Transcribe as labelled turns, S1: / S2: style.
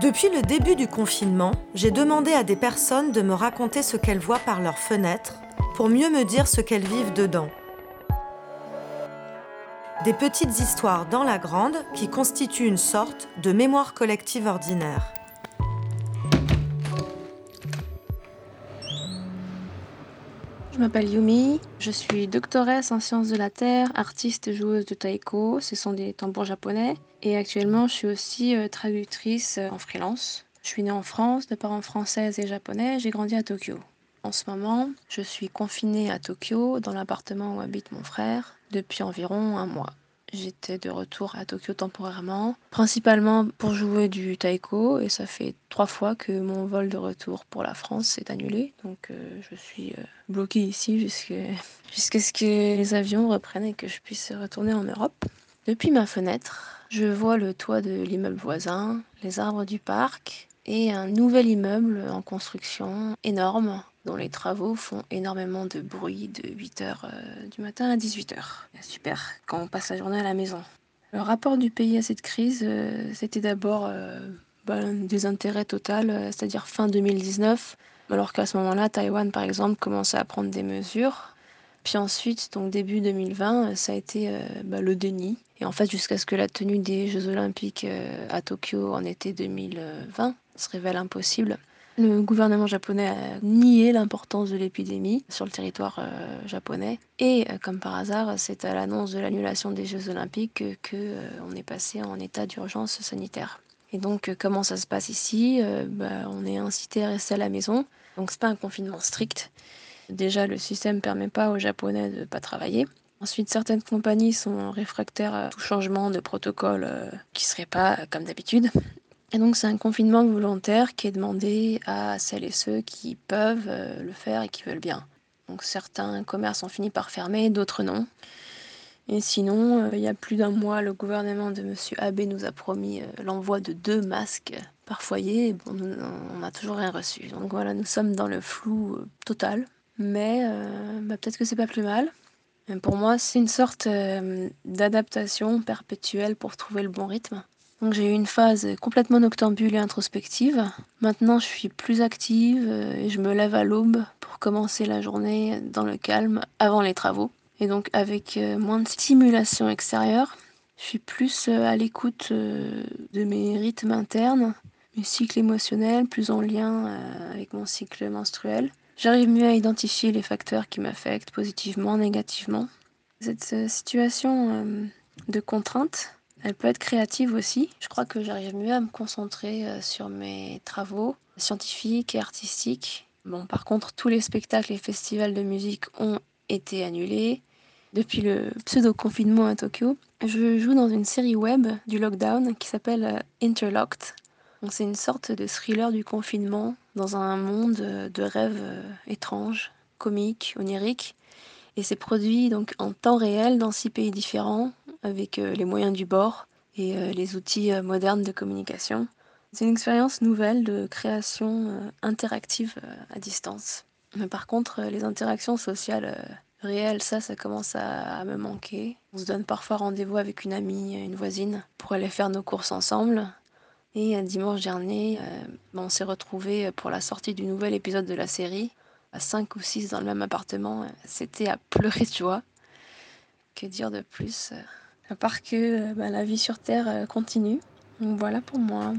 S1: Depuis le début du confinement, j'ai demandé à des personnes de me raconter ce qu'elles voient par leurs fenêtres pour mieux me dire ce qu'elles vivent dedans. Des petites histoires dans la grande qui constituent une sorte de mémoire collective ordinaire.
S2: Je m'appelle Yumi, je suis doctoresse en sciences de la Terre, artiste et joueuse de taiko, ce sont des tambours japonais, et actuellement je suis aussi euh, traductrice euh, en freelance. Je suis née en France, de parents françaises et japonais, j'ai grandi à Tokyo. En ce moment, je suis confinée à Tokyo, dans l'appartement où habite mon frère, depuis environ un mois. J'étais de retour à Tokyo temporairement, principalement pour jouer du taiko, et ça fait trois fois que mon vol de retour pour la France s'est annulé. Donc euh, je suis euh, bloquée ici jusqu'à ce que les avions reprennent et que je puisse retourner en Europe. Depuis ma fenêtre, je vois le toit de l'immeuble voisin, les arbres du parc et un nouvel immeuble en construction énorme dont les travaux font énormément de bruit de 8h euh, du matin à 18h. Super, quand on passe la journée à la maison. Le rapport du pays à cette crise, euh, c'était d'abord euh, bah, un désintérêt total, c'est-à-dire fin 2019, alors qu'à ce moment-là, Taïwan, par exemple, commençait à prendre des mesures. Puis ensuite, donc début 2020, ça a été bah, le déni. Et en fait, jusqu'à ce que la tenue des Jeux Olympiques à Tokyo en été 2020 se révèle impossible. Le gouvernement japonais a nié l'importance de l'épidémie sur le territoire euh, japonais. Et euh, comme par hasard, c'est à l'annonce de l'annulation des Jeux olympiques que, euh, on est passé en état d'urgence sanitaire. Et donc, comment ça se passe ici? Bah, On est incité à rester à la maison. Donc, c'est pas un confinement strict. Déjà, le système permet pas aux Japonais de pas travailler. Ensuite, certaines compagnies sont réfractaires à tout changement de protocole qui serait pas comme d'habitude. Et donc c'est un confinement volontaire qui est demandé à celles et ceux qui peuvent euh, le faire et qui veulent bien. Donc certains commerces ont fini par fermer, d'autres non. Et sinon, euh, il y a plus d'un mois, le gouvernement de M. Abe nous a promis euh, l'envoi de deux masques par foyer. Et bon, on n'a toujours rien reçu. Donc voilà, nous sommes dans le flou total. Mais bah, peut-être que c'est pas plus mal. pour moi, c'est une sorte d'adaptation perpétuelle pour trouver le bon rythme. Donc j'ai eu une phase complètement noctambule et introspective. Maintenant, je suis plus active euh, et je me lève à l'aube pour commencer la journée dans le calme avant les travaux. Et donc avec euh, moins de stimulation extérieure, je suis plus euh, à l'écoute de mes rythmes internes, mes cycles émotionnels, plus en lien avec mon cycle menstruel. J'arrive mieux à identifier les facteurs qui m'affectent positivement, négativement. Cette situation de contrainte elle peut être créative aussi. Je crois que j'arrive mieux à me concentrer euh, sur mes travaux scientifiques et artistiques. Bon, par contre, tous les spectacles et festivals de musique ont été annulés depuis le pseudo-confinement à Tokyo. Je joue dans une série web du lockdown qui s'appelle euh, Interlocked. C'est une sorte de thriller du confinement dans un monde euh, de rêves étranges, comiques, oniriques. Et c'est produit donc en temps réel dans six pays différents, avec euh, les moyens du bord et euh, les outils euh, modernes de communication. C'est une expérience nouvelle de création interactive à distance. Mais par contre, les interactions sociales réelles, ça, ça commence à, me manquer. On se donne parfois rendez-vous avec une amie, une voisine, pour aller faire nos courses ensemble. Et dimanche dernier, ben, on s'est retrouvés pour la sortie du nouvel épisode de la série, à 5 ou 6 dans le même appartement. C'était à pleurer de joie. Que dire de plus à part que euh, bah, la vie sur Terre euh, continue. Donc voilà pour moi.